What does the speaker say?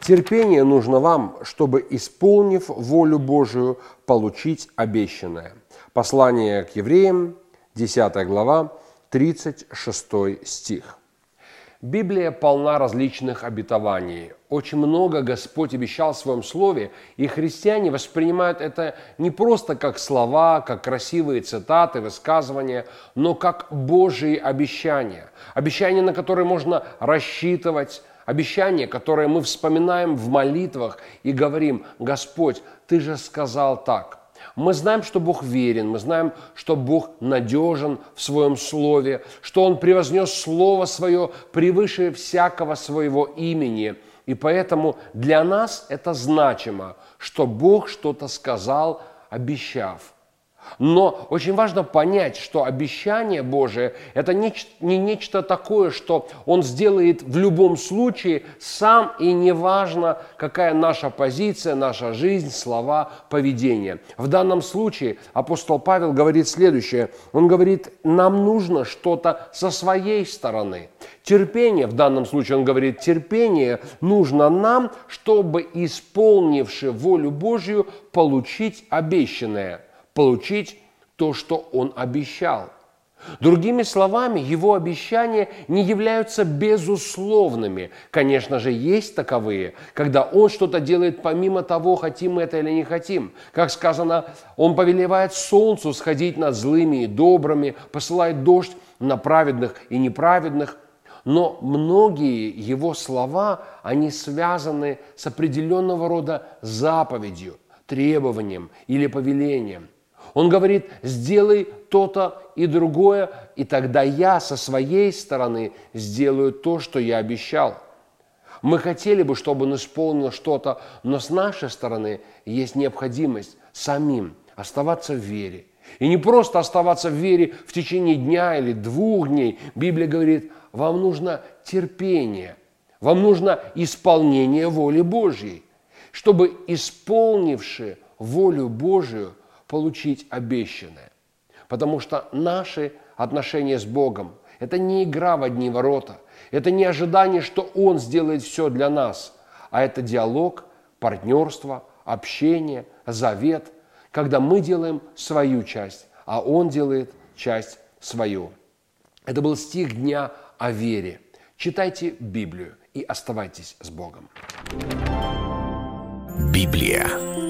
Терпение нужно вам, чтобы, исполнив волю Божию, получить обещанное. Послание к евреям, 10 глава, 36 стих. Библия полна различных обетований. Очень много Господь обещал в Своем Слове, и христиане воспринимают это не просто как слова, как красивые цитаты, высказывания, но как Божьи обещания. Обещания, на которые можно рассчитывать, обещания, которые мы вспоминаем в молитвах и говорим, Господь, Ты же сказал так. Мы знаем, что Бог верен, мы знаем, что Бог надежен в Своем Слове, что Он превознес Слово Свое превыше всякого своего имени. И поэтому для нас это значимо, что Бог что-то сказал, обещав – но очень важно понять, что обещание Божие – это не, не нечто такое, что Он сделает в любом случае сам, и не важно, какая наша позиция, наша жизнь, слова, поведение. В данном случае апостол Павел говорит следующее. Он говорит, нам нужно что-то со своей стороны. Терпение, в данном случае он говорит, терпение нужно нам, чтобы, исполнивши волю Божью, получить обещанное – получить то, что он обещал. Другими словами, его обещания не являются безусловными. Конечно же, есть таковые, когда он что-то делает помимо того, хотим мы это или не хотим. Как сказано, он повелевает солнцу сходить над злыми и добрыми, посылает дождь на праведных и неправедных. Но многие его слова, они связаны с определенного рода заповедью, требованием или повелением – он говорит, сделай то-то и другое, и тогда я со своей стороны сделаю то, что я обещал. Мы хотели бы, чтобы он исполнил что-то, но с нашей стороны есть необходимость самим оставаться в вере. И не просто оставаться в вере в течение дня или двух дней. Библия говорит, вам нужно терпение, вам нужно исполнение воли Божьей, чтобы исполнивши волю Божию, получить обещанное. Потому что наши отношения с Богом – это не игра в одни ворота, это не ожидание, что Он сделает все для нас, а это диалог, партнерство, общение, завет, когда мы делаем свою часть, а Он делает часть свою. Это был стих дня о вере. Читайте Библию и оставайтесь с Богом. Библия.